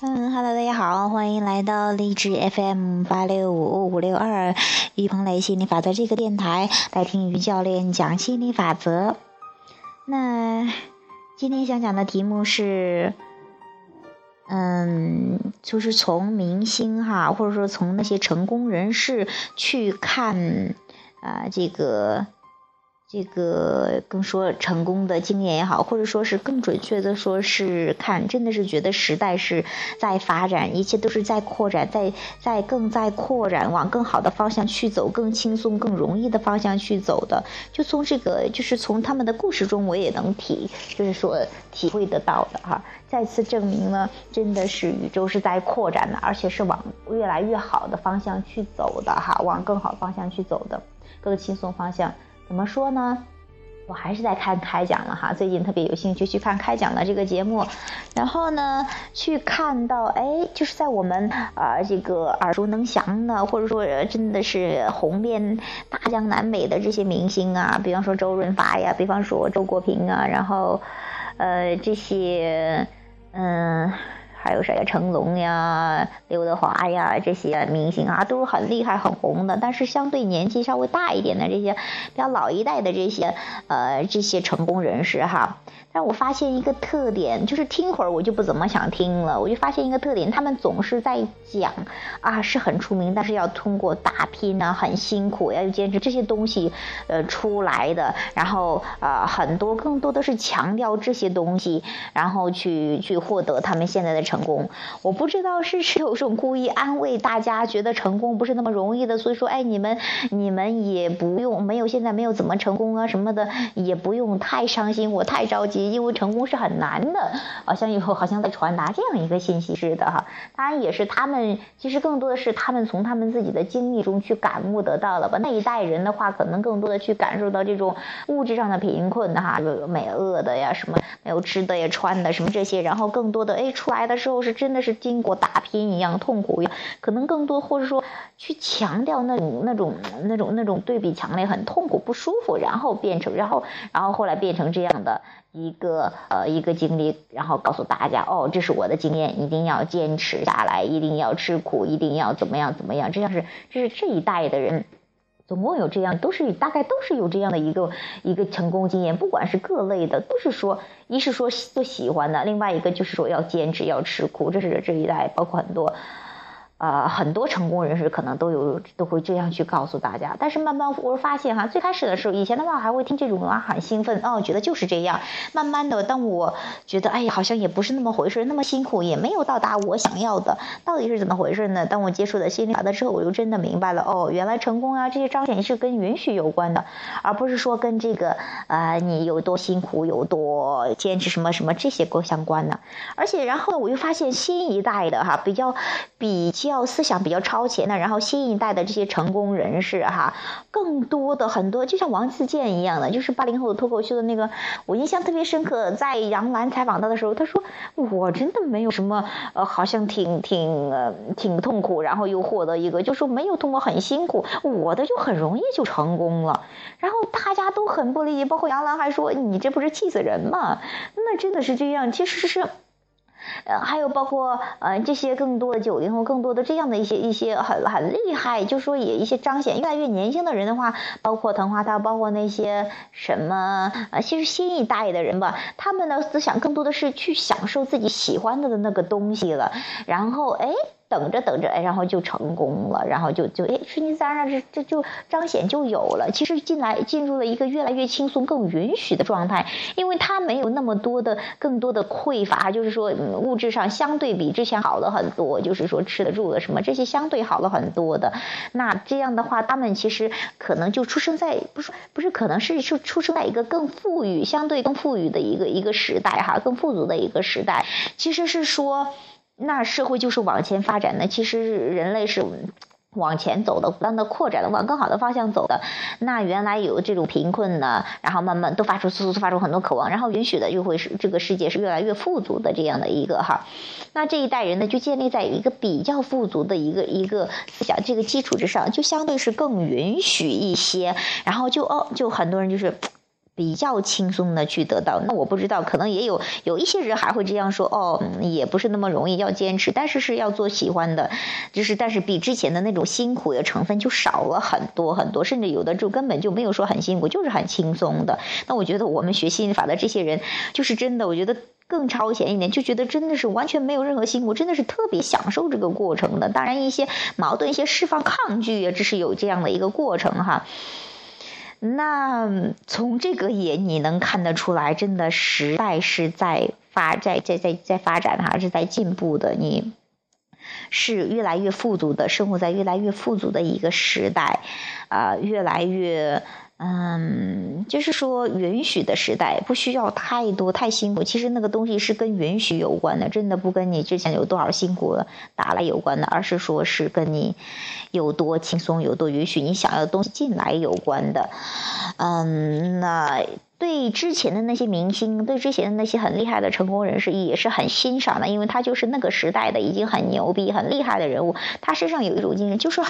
嗯哈喽，大家好，欢迎来到励志 FM 八六五五六二于鹏雷心理法则这个电台，来听于教练讲心理法则。那今天想讲的题目是，嗯，就是从明星哈，或者说从那些成功人士去看啊，这个。这个更说成功的经验也好，或者说是更准确的说是看，真的是觉得时代是在发展，一切都是在扩展，在在更在扩展，往更好的方向去走，更轻松、更容易的方向去走的。就从这个，就是从他们的故事中，我也能体，就是说体会得到的哈。再次证明了，真的是宇宙是在扩展的，而且是往越来越好的方向去走的哈，往更好方向去走的，更轻松方向。怎么说呢？我还是在看开讲了哈，最近特别有兴趣去看开讲的这个节目，然后呢，去看到哎，就是在我们啊这个耳熟能详的，或者说真的是红遍大江南北的这些明星啊，比方说周润发呀，比方说周国平啊，然后呃这些嗯。还有谁呀？成龙呀，刘德华呀，这些明星啊，都是很厉害、很红的。但是相对年纪稍微大一点的这些，比较老一代的这些，呃，这些成功人士哈。但我发现一个特点，就是听会儿我就不怎么想听了。我就发现一个特点，他们总是在讲啊，是很出名，但是要通过打拼啊，很辛苦，要坚持这些东西，呃，出来的。然后啊，很多更多的是强调这些东西，然后去去获得他们现在的成功。我不知道是是有种故意安慰大家，觉得成功不是那么容易的，所以说，哎，你们你们也不用没有现在没有怎么成功啊什么的，也不用太伤心，我太着急。因为成功是很难的，好像以后好像在传达这样一个信息似的哈。当然也是他们，其实更多的是他们从他们自己的经历中去感悟得到了吧。那一代人的话，可能更多的去感受到这种物质上的贫困哈，美饿的呀，什么没有吃的呀、穿的什么这些，然后更多的哎出来的时候是真的是经过打拼一样痛苦，可能更多或者说去强调那种那种那种那种对比强烈、很痛苦不舒服，然后变成然后然后后来变成这样的。一个呃一个经历，然后告诉大家哦，这是我的经验，一定要坚持下来，一定要吃苦，一定要怎么样怎么样，这样是这是这一代的人，总共有这样，都是大概都是有这样的一个一个成功经验，不管是各类的，都是说一是说都喜欢的，另外一个就是说要坚持要吃苦，这是这一代包括很多。呃，很多成功人士可能都有都会这样去告诉大家，但是慢慢我发现哈，最开始的时候，以前的话还会听这种啊，很兴奋哦，觉得就是这样。慢慢的，当我觉得哎呀，好像也不是那么回事，那么辛苦也没有到达我想要的，到底是怎么回事呢？当我接触了心理法则之后，我就真的明白了哦，原来成功啊这些彰显是跟允许有关的，而不是说跟这个呃你有多辛苦有多坚持什么什么这些过相关的。而且然后我又发现新一代的哈比较比较。要思想比较超前的，然后新一代的这些成功人士哈，更多的很多就像王自健一样的，就是八零后的脱口秀的那个，我印象特别深刻。在杨澜采访他的时候，他说：“我真的没有什么，呃，好像挺挺呃挺痛苦，然后又获得一个，就说没有通过很辛苦，我的就很容易就成功了。”然后大家都很不理解，包括杨澜还说：“你这不是气死人吗？”那真的是这样，其实是。呃，还有包括呃这些更多的九零后，更多的这样的一些一些很很厉害，就说也一些彰显越来越年轻的人的话，包括滕华涛，包括那些什么呃，其实新一代的人吧，他们的思想更多的是去享受自己喜欢的那个东西了，然后哎。等着等着，哎，然后就成功了，然后就就哎，顺其自然，这这就彰显就有了。其实进来进入了一个越来越轻松、更允许的状态，因为他没有那么多的、更多的匮乏，就是说物质上相对比之前好了很多，就是说吃的住的什么这些相对好了很多的。那这样的话，他们其实可能就出生在不是不是可能是出生在一个更富裕、相对更富裕的一个一个时代哈，更富足的一个时代。其实是说。那社会就是往前发展的，其实人类是往前走的，不断的扩展的，往更好的方向走的。那原来有这种贫困呢，然后慢慢都发出，速速发出很多渴望，然后允许的就会是这个世界是越来越富足的这样的一个哈。那这一代人呢，就建立在一个比较富足的一个一个思想这个基础之上，就相对是更允许一些，然后就哦，就很多人就是。比较轻松的去得到，那我不知道，可能也有有一些人还会这样说，哦，也不是那么容易，要坚持，但是是要做喜欢的，就是但是比之前的那种辛苦的成分就少了很多很多，甚至有的就根本就没有说很辛苦，就是很轻松的。那我觉得我们学心法的这些人，就是真的，我觉得更超前一点，就觉得真的是完全没有任何辛苦，真的是特别享受这个过程的。当然，一些矛盾、一些释放、抗拒啊，这是有这样的一个过程哈。那从这个也你能看得出来，真的时代是在发在在在在发展，还是在进步的。你是越来越富足的，生活在越来越富足的一个时代，啊，越来越。嗯，就是说允许的时代不需要太多太辛苦，其实那个东西是跟允许有关的，真的不跟你之前有多少辛苦打来有关的，而是说是跟你有多轻松、有多允许你想要的东西进来有关的。嗯，那对之前的那些明星，对之前的那些很厉害的成功人士也是很欣赏的，因为他就是那个时代的已经很牛逼、很厉害的人物，他身上有一种精神，就是。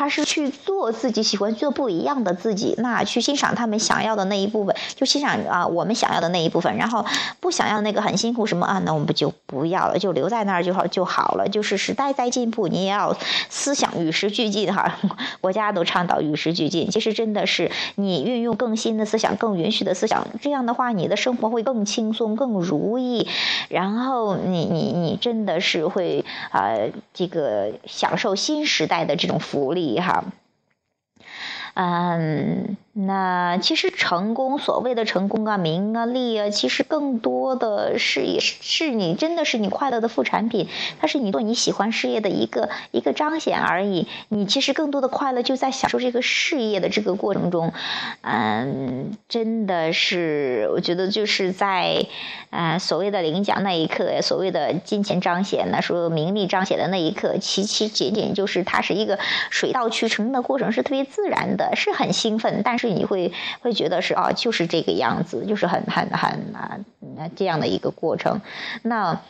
他是去做自己喜欢做不一样的自己，那去欣赏他们想要的那一部分，就欣赏啊我们想要的那一部分，然后不想要那个很辛苦什么啊，那我们不就不要了，就留在那儿就好就好了。就是时代在进步，你也要思想与时俱进哈。国家都倡导与时俱进，其实真的是你运用更新的思想、更允许的思想，这样的话你的生活会更轻松、更如意，然后你你你真的是会啊这个享受新时代的这种福利。哈，嗯。那其实成功，所谓的成功啊、名啊、利啊，其实更多的是也是你真的是你快乐的副产品，它是你做你喜欢事业的一个一个彰显而已。你其实更多的快乐就在享受这个事业的这个过程中，嗯，真的是我觉得就是在呃所谓的领奖那一刻，所谓的金钱彰显呢，说名利彰显的那一刻，其其仅仅就是它是一个水到渠成的过程，是特别自然的，是很兴奋，但。是你会会觉得是啊，就是这个样子，就是很很很啊这样的一个过程。那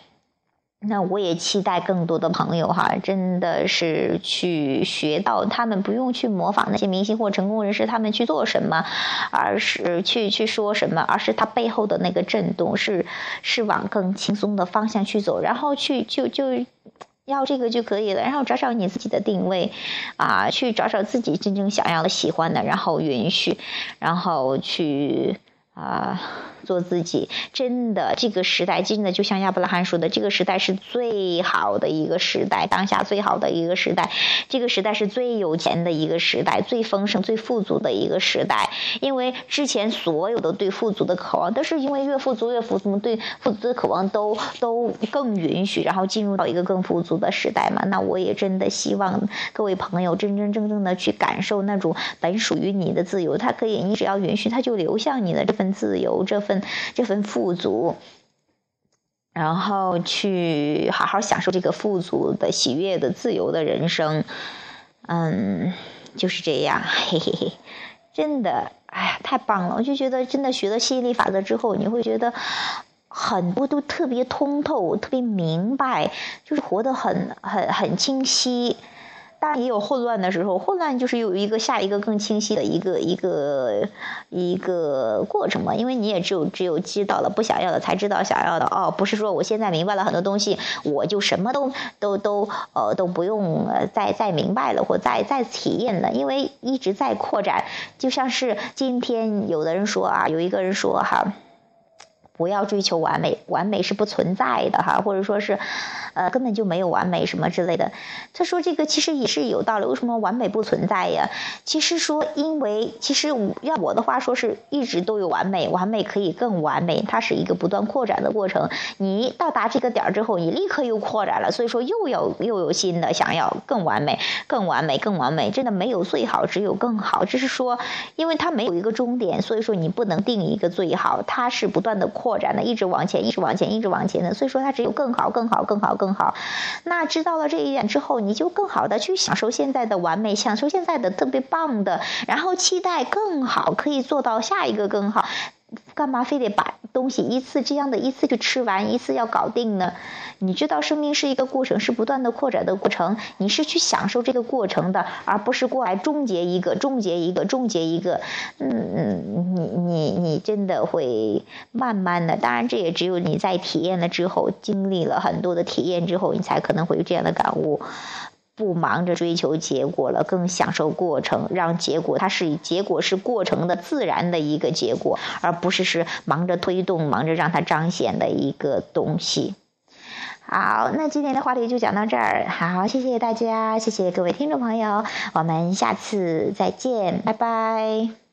那我也期待更多的朋友哈，真的是去学到他们不用去模仿那些明星或成功人士他们去做什么，而是去去说什么，而是他背后的那个震动是是往更轻松的方向去走，然后去就就。要这个就可以了，然后找找你自己的定位，啊，去找找自己真正想要的、喜欢的，然后允许，然后去。啊，做自己，真的，这个时代真的就像亚伯拉罕说的，这个时代是最好的一个时代，当下最好的一个时代，这个时代是最有钱的一个时代，最丰盛、最富足的一个时代。因为之前所有的对富足的渴望，都是因为越富足越富足，对富足的渴望都都更允许，然后进入到一个更富足的时代嘛。那我也真的希望各位朋友真真正正的去感受那种本属于你的自由，它可以，你只要允许，它就流向你的这份。自由这份这份富足，然后去好好享受这个富足的喜悦的自由的人生，嗯，就是这样，嘿嘿嘿，真的，哎呀，太棒了！我就觉得，真的学了吸引力法则之后，你会觉得很多都特别通透，特别明白，就是活得很很很清晰。当然也有混乱的时候，混乱就是有一个下一个更清晰的一个一个一个过程嘛。因为你也只有只有知道了不想要的，才知道想要的。哦，不是说我现在明白了很多东西，我就什么都都都呃都不用再再明白了或再再体验了，因为一直在扩展。就像是今天有的人说啊，有一个人说哈。不要追求完美，完美是不存在的哈，或者说是，呃，根本就没有完美什么之类的。他说这个其实也是有道理，为什么完美不存在呀？其实说，因为其实要我的话说是一直都有完美，完美可以更完美，它是一个不断扩展的过程。你到达这个点儿之后，你立刻又扩展了，所以说又有又有新的想要更完美、更完美、更完美。真的没有最好，只有更好。只是说，因为它没有一个终点，所以说你不能定一个最好，它是不断的。扩展的，一直往前，一直往前，一直往前的，所以说它只有更好，更好，更好，更好。那知道了这一点之后，你就更好的去享受现在的完美，享受现在的特别棒的，然后期待更好，可以做到下一个更好。干嘛非得把东西一次这样的一次就吃完，一次要搞定呢？你知道生命是一个过程，是不断的扩展的过程，你是去享受这个过程的，而不是过来终结一个、终结一个、终结一个。嗯嗯，你你你真的会慢慢的，当然这也只有你在体验了之后，经历了很多的体验之后，你才可能会有这样的感悟。不忙着追求结果了，更享受过程，让结果它是结果是过程的自然的一个结果，而不是是忙着推动、忙着让它彰显的一个东西。好，那今天的话题就讲到这儿。好，谢谢大家，谢谢各位听众朋友，我们下次再见，拜拜。